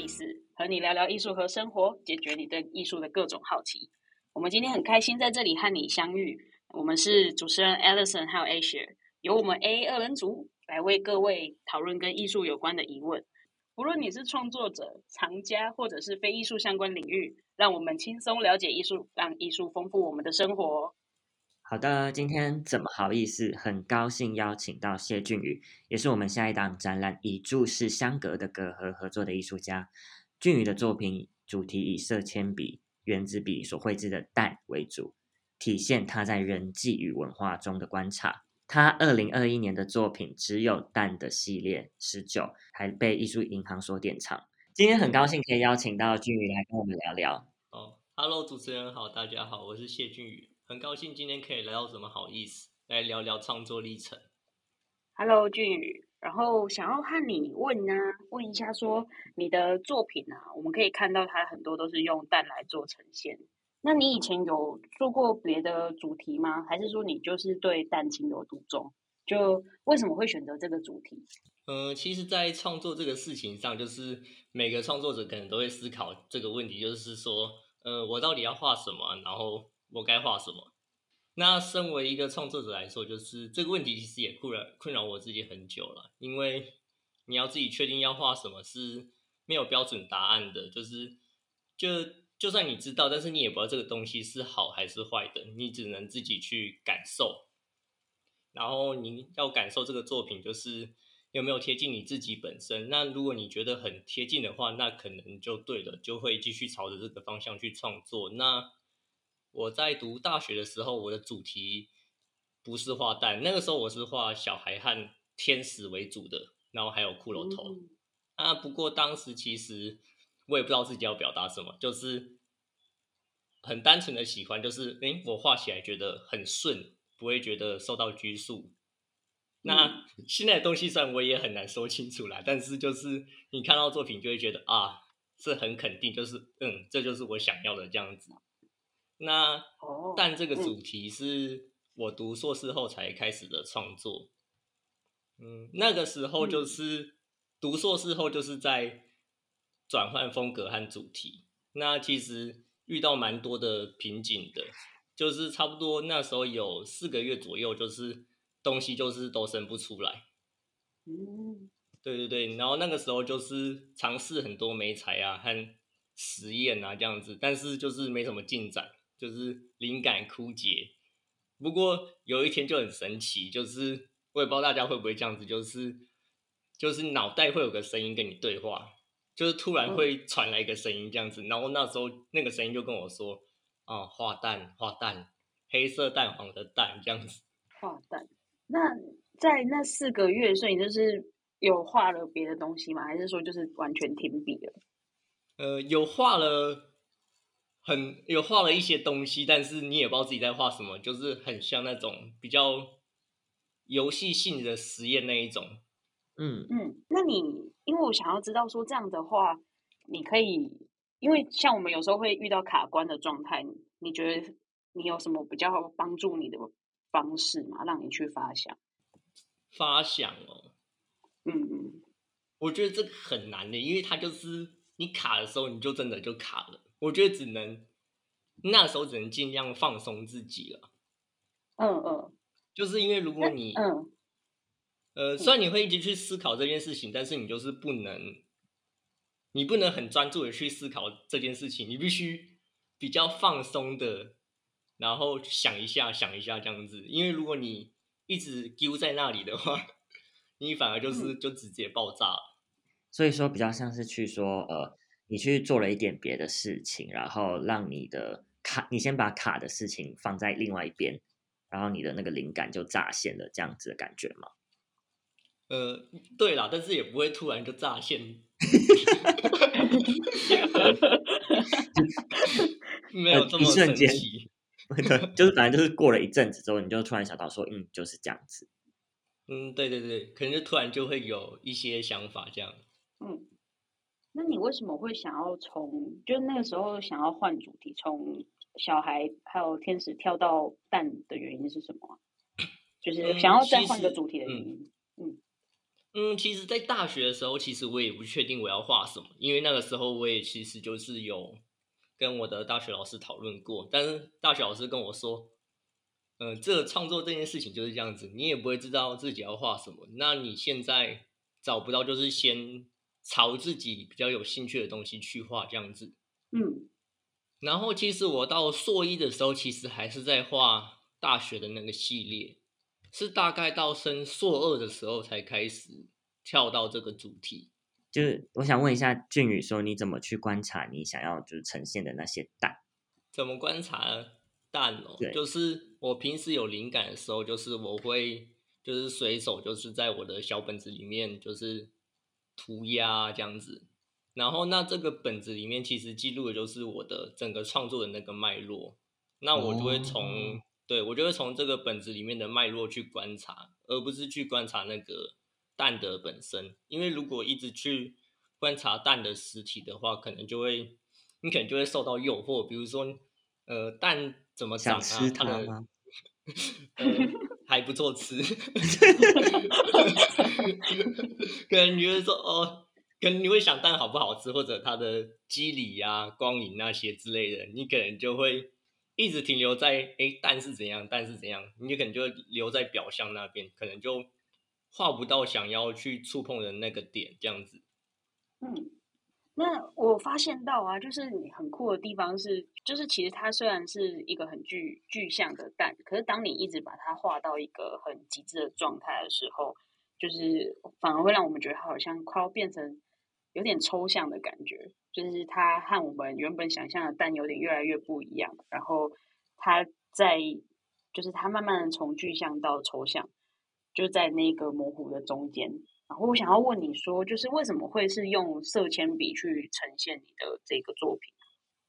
意思，和你聊聊艺术和生活，解决你对艺术的各种好奇。我们今天很开心在这里和你相遇。我们是主持人 Alison 还有 Asia，由我们 A 二人组来为各位讨论跟艺术有关的疑问。无论你是创作者、藏家，或者是非艺术相关领域，让我们轻松了解艺术，让艺术丰富我们的生活。好的，今天怎么好意思？很高兴邀请到谢俊宇，也是我们下一档展览《以注视相隔的隔阂》合作的艺术家。俊宇的作品主题以色铅笔、圆珠笔所绘制的蛋为主，体现他在人际与文化中的观察。他二零二一年的作品只有蛋的系列十九，还被艺术银行所典藏。今天很高兴可以邀请到俊宇来跟我们聊聊。哦，Hello，主持人好，大家好，我是谢俊宇。很高兴今天可以来到，怎么好意思来聊聊创作历程？Hello，俊宇，然后想要和你问呢，问一下说你的作品啊，我们可以看到它很多都是用蛋来做呈现。那你以前有做过别的主题吗？还是说你就是对蛋情有独钟？就为什么会选择这个主题？呃，其实，在创作这个事情上，就是每个创作者可能都会思考这个问题，就是说，呃，我到底要画什么？然后。我该画什么？那身为一个创作者来说，就是这个问题其实也困扰困扰我自己很久了。因为你要自己确定要画什么是没有标准答案的，就是就就算你知道，但是你也不知道这个东西是好还是坏的，你只能自己去感受。然后你要感受这个作品，就是有没有贴近你自己本身。那如果你觉得很贴近的话，那可能就对了，就会继续朝着这个方向去创作。那我在读大学的时候，我的主题不是画蛋，那个时候我是画小孩和天使为主的，然后还有骷髅头。啊，不过当时其实我也不知道自己要表达什么，就是很单纯的喜欢，就是诶，我画起来觉得很顺，不会觉得受到拘束。那现在的东西虽然我也很难说清楚啦，但是就是你看到作品就会觉得啊，这很肯定，就是嗯，这就是我想要的这样子。那但这个主题是我读硕士后才开始的创作，嗯，那个时候就是读硕士后就是在转换风格和主题。那其实遇到蛮多的瓶颈的，就是差不多那时候有四个月左右，就是东西就是都生不出来。嗯，对对对，然后那个时候就是尝试很多媒材啊和实验啊这样子，但是就是没什么进展。就是灵感枯竭，不过有一天就很神奇，就是我也不知道大家会不会这样子，就是就是脑袋会有个声音跟你对话，就是突然会传来一个声音这样子，然后那时候那个声音就跟我说：“啊，画蛋，画蛋，黑色蛋黄的蛋这样子。”画蛋。那在那四个月，所以就是有画了别的东西吗？还是说就是完全停笔了？呃，有画了。很有画了一些东西，但是你也不知道自己在画什么，就是很像那种比较游戏性的实验那一种。嗯嗯，那你因为我想要知道说这样的话，你可以因为像我们有时候会遇到卡关的状态，你觉得你有什么比较帮助你的方式吗？让你去发想？发想哦，嗯嗯，我觉得这个很难的，因为它就是你卡的时候，你就真的就卡了。我觉得只能那时候只能尽量放松自己了。嗯嗯，就是因为如果你嗯呃，虽然你会一直去思考这件事情，但是你就是不能，你不能很专注的去思考这件事情，你必须比较放松的，然后想一下想一下这样子。因为如果你一直丢在那里的话，你反而就是就直接爆炸了。所以说，比较像是去说呃。你去做了一点别的事情，然后让你的卡，你先把卡的事情放在另外一边，然后你的那个灵感就乍现了，这样子的感觉吗？呃，对啦，但是也不会突然就乍现，没有这么瞬间，就是反正就是过了一阵子之后，你就突然想到说，嗯，就是这样子。嗯，对对对，可能就突然就会有一些想法这样。嗯。那你为什么会想要从就那个时候想要换主题，从小孩还有天使跳到蛋的原因是什么？就是想要再换个主题的原因。嗯，嗯，其实，在大学的时候，其实我也不确定我要画什么，因为那个时候我也其实就是有跟我的大学老师讨论过，但是大学老师跟我说，嗯，这个创作这件事情就是这样子，你也不会知道自己要画什么，那你现在找不到，就是先朝自己比较有兴趣的东西去画这样子。嗯，然后其实我到硕一的时候，其实还是在画大学的那个系列。是大概到升硕二的时候才开始跳到这个主题。就是我想问一下俊宇，说你怎么去观察你想要就是呈现的那些蛋？怎么观察蛋哦？就是我平时有灵感的时候，就是我会就是随手就是在我的小本子里面就是涂鸦这样子。然后那这个本子里面其实记录的就是我的整个创作的那个脉络。那我就会从。对，我就会从这个本子里面的脉络去观察，而不是去观察那个蛋的本身。因为如果一直去观察蛋的实体的话，可能就会你可能就会受到诱惑，比如说，呃，蛋怎么长啊？它的 还不错吃，可能你会说哦，可能你会想蛋好不好吃，或者它的肌理呀、光影那些之类的，你可能就会。一直停留在哎，蛋是怎样，蛋是怎样，你可能就留在表象那边，可能就画不到想要去触碰的那个点，这样子。嗯，那我发现到啊，就是你很酷的地方是，就是其实它虽然是一个很具具象的蛋，可是当你一直把它画到一个很极致的状态的时候，就是反而会让我们觉得好像快要变成有点抽象的感觉。就是它和我们原本想象的蛋有点越来越不一样，然后它在就是它慢慢的从具象到抽象，就在那个模糊的中间。然后我想要问你说，就是为什么会是用色铅笔去呈现你的这个作品？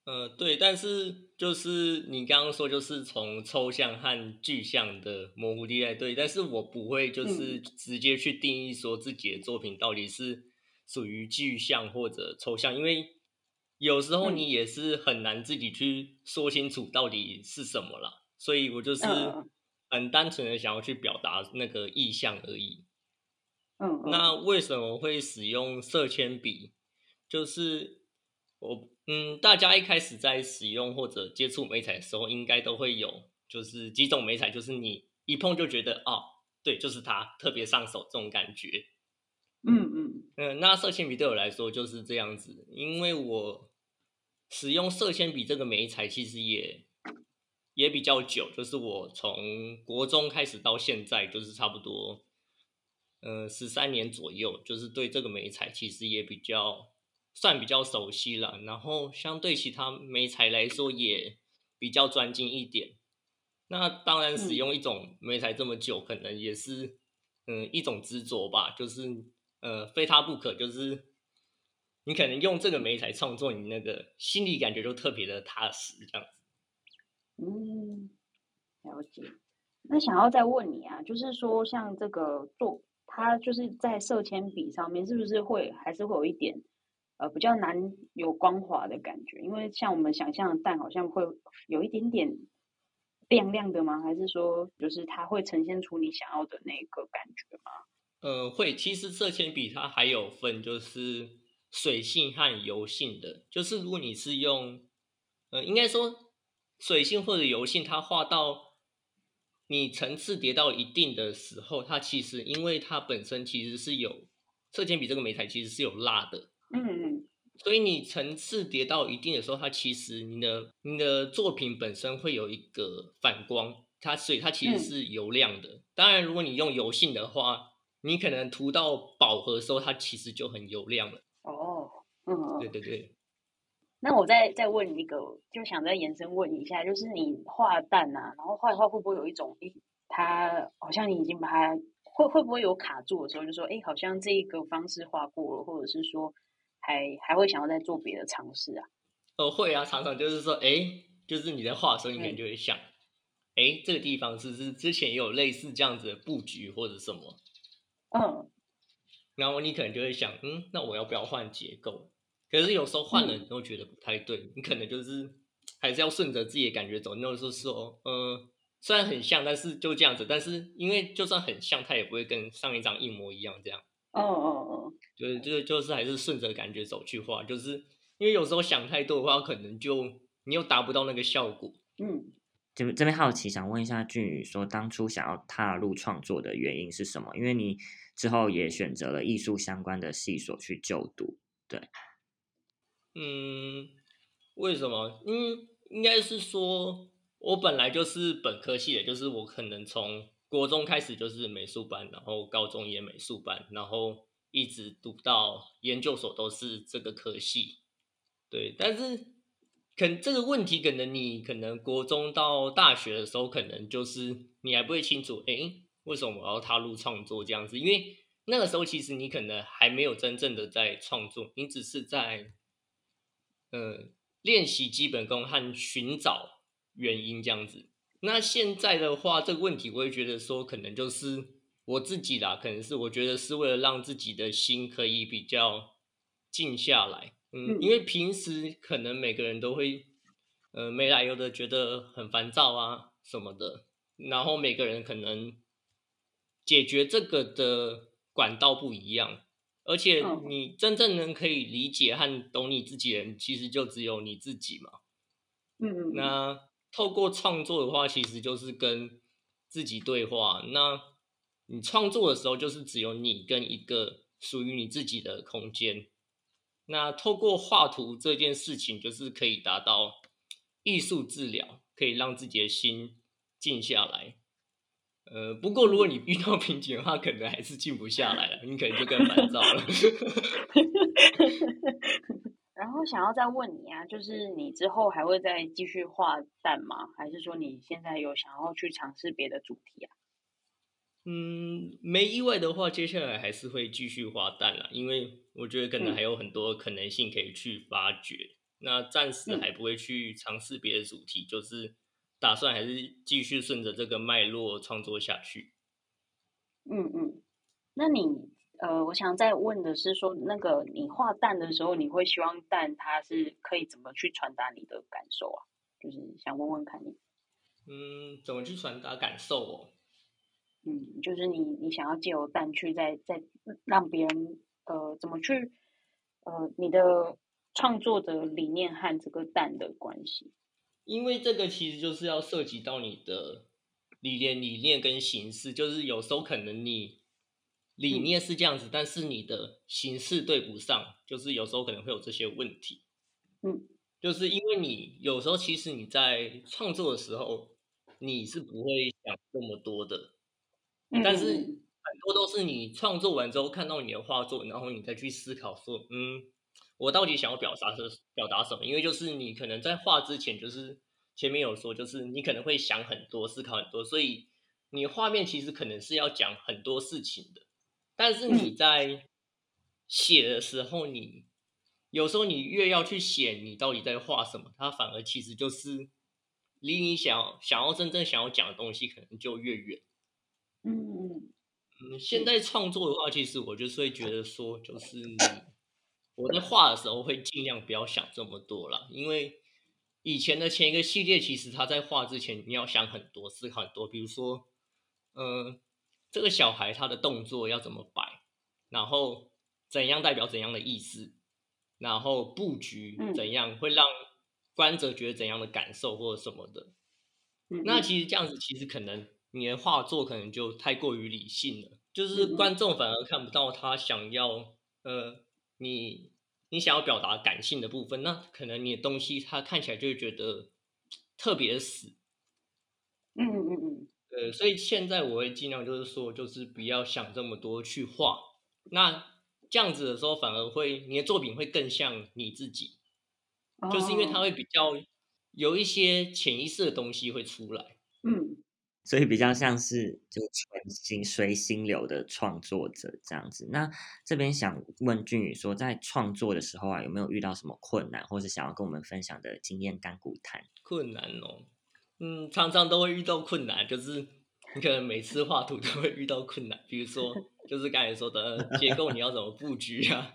呃，对，但是就是你刚刚说，就是从抽象和具象的模糊地带，对，但是我不会就是直接去定义说自己的作品到底是。属于具象或者抽象，因为有时候你也是很难自己去说清楚到底是什么啦，所以我就是很单纯的想要去表达那个意象而已。嗯，那为什么会使用色铅笔？就是我嗯，大家一开始在使用或者接触美彩的时候，应该都会有，就是几种美彩，就是你一碰就觉得哦，对，就是它，特别上手这种感觉。嗯嗯嗯，那色铅笔对我来说就是这样子，因为我使用色铅笔这个美彩其实也也比较久，就是我从国中开始到现在，就是差不多嗯十三年左右，就是对这个美彩其实也比较算比较熟悉了，然后相对其他媒材来说也比较专精一点。那当然使用一种媒材这么久，可能也是嗯一种执着吧，就是。呃，非它不可，就是你可能用这个媒材创作，你那个心理感觉就特别的踏实，这样子。嗯，了解。那想要再问你啊，就是说像这个做，它就是在色铅笔上面，是不是会还是会有一点呃比较难有光滑的感觉？因为像我们想象的蛋，好像会有一点点亮亮的吗？还是说就是它会呈现出你想要的那个感觉吗？呃，会，其实色铅笔它还有分，就是水性和油性的。就是如果你是用，呃，应该说水性或者油性，它画到你层次叠到一定的时候，它其实因为它本身其实是有色铅笔这个媒材其实是有蜡的，嗯嗯，所以你层次叠到一定的时候，它其实你的你的作品本身会有一个反光，它所以它其实是油亮的。当然，如果你用油性的话，你可能涂到饱和的时候，它其实就很油亮了。哦，嗯，对对对。那我再再问一个，就想再延伸问一下，就是你画蛋啊，然后画一画会不会有一种，诶，它好像你已经把它会会不会有卡住的时候，就说，诶，好像这一个方式画过了，或者是说还还会想要再做别的尝试啊？哦，会啊，常常就是说，哎，就是你在画的时候，你可能就会想，诶，这个地方是不是之前也有类似这样子的布局或者什么。嗯，然后你可能就会想，嗯，那我要不要换结构？可是有时候换了，你都觉得不太对。你可能就是还是要顺着自己的感觉走。那时候说，呃，虽然很像，但是就这样子。但是因为就算很像，它也不会跟上一张一模一样这样。哦哦哦，对，这个就是还是顺着感觉走去画，就是因为有时候想太多的话，可能就你又达不到那个效果。嗯，这边这边好奇，想问一下俊宇，说当初想要踏入创作的原因是什么？因为你之后也选择了艺术相关的系所去就读，对，嗯，为什么？嗯，应该是说我本来就是本科系的，就是我可能从国中开始就是美术班，然后高中也美术班，然后一直读到研究所都是这个科系。对，但是可这个问题，可能你可能国中到大学的时候，可能就是你还不会清楚，哎，为什么我要踏入创作这样子？因为那个时候其实你可能还没有真正的在创作，你只是在呃练习基本功和寻找原因这样子。那现在的话，这个问题我也觉得说，可能就是我自己啦，可能是我觉得是为了让自己的心可以比较静下来。嗯，因为平时可能每个人都会，呃，没来由的觉得很烦躁啊什么的，然后每个人可能解决这个的管道不一样，而且你真正能可以理解和懂你自己的人，其实就只有你自己嘛。嗯嗯。那透过创作的话，其实就是跟自己对话。那你创作的时候，就是只有你跟一个属于你自己的空间。那透过画图这件事情，就是可以达到艺术治疗，可以让自己的心静下来。呃，不过如果你遇到瓶颈的话，可能还是静不下来了，你可能就更烦躁了。然后想要再问你啊，就是你之后还会再继续画蛋吗？还是说你现在有想要去尝试别的主题啊？嗯，没意外的话，接下来还是会继续画蛋了，因为我觉得可能还有很多可能性可以去发掘。那暂时还不会去尝试别的主题，就是打算还是继续顺着这个脉络创作下去。嗯嗯，那你呃，我想再问的是，说那个你画蛋的时候，你会希望蛋它是可以怎么去传达你的感受啊？就是想问问看你。嗯，怎么去传达感受哦？嗯，就是你，你想要借由蛋去再再让别人呃怎么去呃你的创作的理念和这个蛋的关系？因为这个其实就是要涉及到你的理念、理念跟形式，就是有时候可能你理念是这样子，但是你的形式对不上，就是有时候可能会有这些问题。嗯，就是因为你有时候其实你在创作的时候，你是不会想这么多的。但是很多都是你创作完之后看到你的画作，然后你再去思考说，嗯，我到底想要表达是表达什么？因为就是你可能在画之前，就是前面有说，就是你可能会想很多，思考很多，所以你画面其实可能是要讲很多事情的。但是你在写的时候，你有时候你越要去写你到底在画什么，它反而其实就是离你想想要真正想要讲的东西，可能就越远。嗯嗯嗯，现。在创作的话，其实我就是会觉得说，就是我在画的时候会尽量不要想这么多了，因为以前的前一个系列，其实他在画之前你要想很多，思考很多，比如说，呃，这个小孩他的动作要怎么摆，然后怎样代表怎样的意思，然后布局怎样会让观者觉得怎样的感受或者什么的，那其实这样子其实可能。你的画作可能就太过于理性了，就是观众反而看不到他想要呃，你你想要表达感性的部分，那可能你的东西他看起来就会觉得特别死。嗯嗯嗯嗯。呃，所以现在我会尽量就是说，就是不要想这么多去画，那这样子的时候反而会你的作品会更像你自己，就是因为它会比较有一些潜意识的东西会出来。嗯。所以比较像是就纯心随心流的创作者这样子。那这边想问俊宇说，在创作的时候啊，有没有遇到什么困难，或是想要跟我们分享的经验干股谈？困难哦，嗯，常常都会遇到困难，就是你可能每次画图都会遇到困难。比如说，就是刚才说的结构，你要怎么布局啊？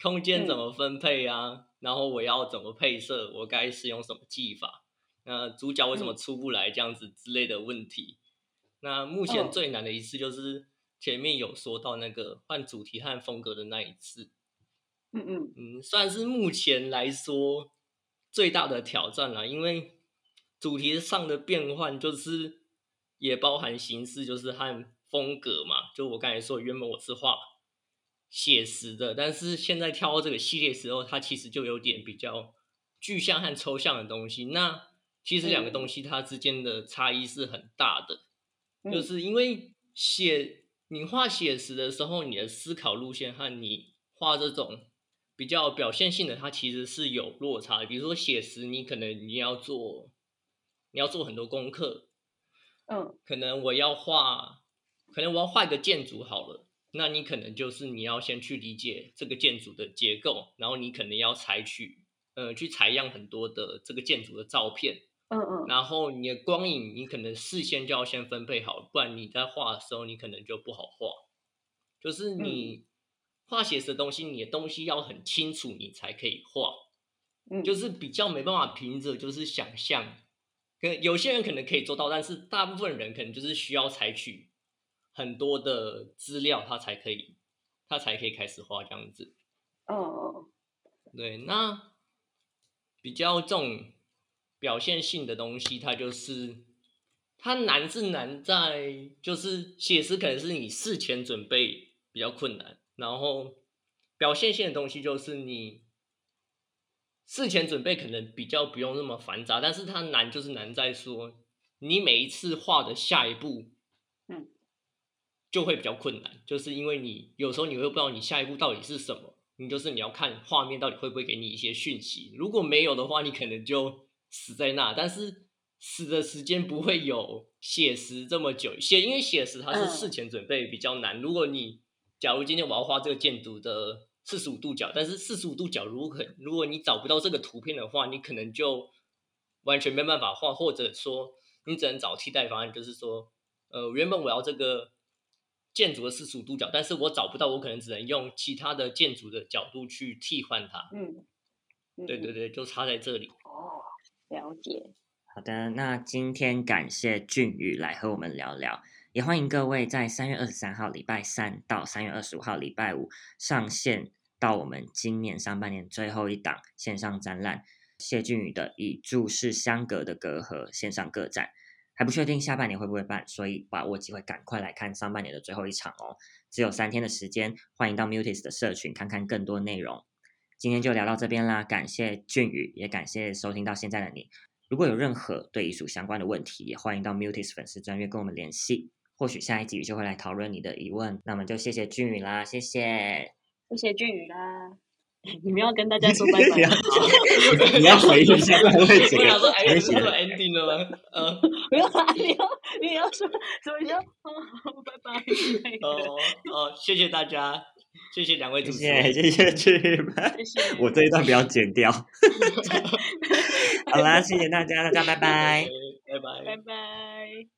空间怎么分配啊？然后我要怎么配色？我该使用什么技法？那主角为什么出不来？这样子之类的问题。那目前最难的一次就是前面有说到那个换主题和风格的那一次，嗯嗯嗯，算是目前来说最大的挑战了，因为主题上的变换就是也包含形式，就是和风格嘛。就我刚才说，原本我是画写实的，但是现在跳到这个系列时候，它其实就有点比较具象和抽象的东西。那其实两个东西它之间的差异是很大的，嗯，就是因为写你画写实的时候，你的思考路线和你画这种比较表现性的，它其实是有落差的。比如说写实，你可能你要做，你要做很多功课，嗯可能我要画，可能我要画一个建筑好了，那你可能就是你要先去理解这个建筑的结构，然后你可能要采取，呃，去采样很多的这个建筑的照片，嗯嗯然后你的光影，你可能事先就要先分配好，不然你在画的时候，你可能就不好画。就是你画写实的东西，你的东西要很清楚，你才可以画。嗯，就是比较没办法凭着就是想象，跟有些人可能可以做到，但是大部分人可能就是需要采取很多的资料，他才可以，他才可以开始画这样子。嗯嗯对，那比较这种表现性的东西，它就是它难是难在就是写实可能是你事前准备比较困难，然后表现性的东西就是你事前准备可能比较不用那么繁杂，但是它难就是难在说你每一次画的下一步，嗯，就会比较困难，就是因为你有时候你会不知道你下一步到底是什么。你就是你要看画面到底会不会给你一些讯息，如果没有的话，你可能就死在那。但是死的时间不会有写实这么久，写因为写实它是嗯事前准备比较难。如果你假如今天我要画这个建筑的四十五度角，但是四十五度角如果如果你找不到这个图片的话，你可能就完全没办法画，或者说你只能找替代方案，就是说，呃，原本我要这个。建筑的四十五度角，但是我找不到，我可能只能用其他的建筑的角度去替换它。嗯，嗯对对对，就差在这里。哦，了解。好的，那今天感谢俊宇来和我们聊聊，也欢迎各位在三月二十三号礼拜三到三月二十五号礼拜五上线到我们今年上半年最后一档线上展览谢俊宇的《以注视相隔的隔阂》线上个展。还不确定下半年会不会办，所以把握机会赶快来看上半年的最后一场哦！只有三天的时间，欢迎到 Mutis 的社群看看更多内容。今天就聊到这边啦，感谢俊宇，也感谢收听到现在的你。如果有任何对艺术相关的问题，也欢迎到 Mutis 粉丝专页跟我们联系。或许下一集就会来讨论你的疑问。那么就谢谢俊宇啦，谢谢。谢谢俊宇啦。你们要跟大家说拜拜？你要回应一下，不然会整我想说，个哎，危险不是说 ending 了吗？嗯，不用啦，你要你要说说一下，哦，拜拜。哦哦，谢谢大家，谢谢两位主谢持人。谢谢谢俊宇们。谢谢。我这一段不要剪掉。好啦，谢谢大家，大家拜拜。拜拜拜拜。